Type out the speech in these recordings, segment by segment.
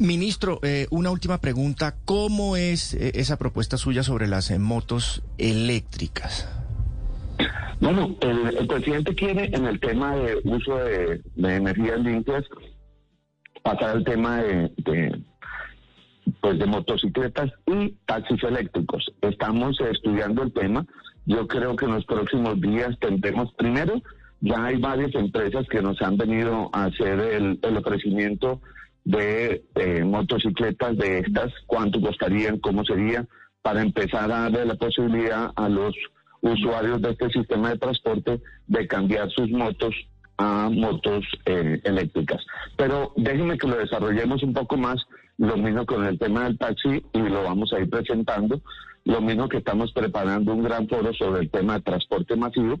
Ministro, eh, una última pregunta. ¿Cómo es eh, esa propuesta suya sobre las eh, motos eléctricas? Bueno, el, el presidente quiere en el tema de uso de, de energías limpias pasar al tema de, de, pues de motocicletas y taxis eléctricos. Estamos estudiando el tema. Yo creo que en los próximos días tendremos, primero, ya hay varias empresas que nos han venido a hacer el, el ofrecimiento de eh, motocicletas de estas, cuánto costarían, cómo sería, para empezar a darle la posibilidad a los usuarios de este sistema de transporte de cambiar sus motos a motos eh, eléctricas. Pero déjenme que lo desarrollemos un poco más, lo mismo con el tema del taxi y lo vamos a ir presentando, lo mismo que estamos preparando un gran foro sobre el tema de transporte masivo.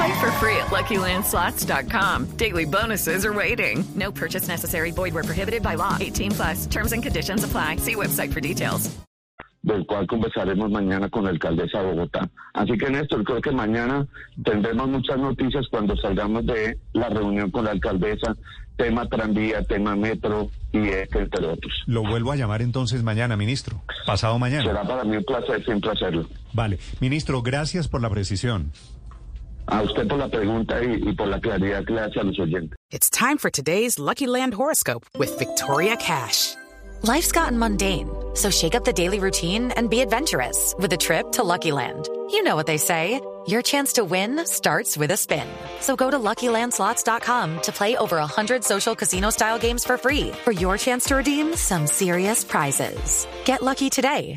Play for free at LuckyLandSlots.com. Daily bonuses are waiting. No purchase necessary. Void where prohibited by law. 18 plus. Terms and conditions apply. See website for details. del cual conversaremos mañana con la alcaldesa de Bogotá. Así que Néstor, creo que mañana tendremos muchas noticias cuando salgamos de la reunión con la alcaldesa, tema tranvía, tema metro y este, entre otros. Lo vuelvo a llamar entonces mañana, ministro. Pasado mañana. Será para mí un placer siempre hacerlo. Vale. Ministro, gracias por la precisión. A usted por la pregunta y, y por la claridad que le hace a los oyentes. It's time for today's Lucky Land horoscope with Victoria Cash. Life's gotten mundane, so shake up the daily routine and be adventurous with a trip to Lucky Land. You know what they say. Your chance to win starts with a spin. So go to LuckyLandSlots.com to play over 100 social casino-style games for free for your chance to redeem some serious prizes. Get lucky today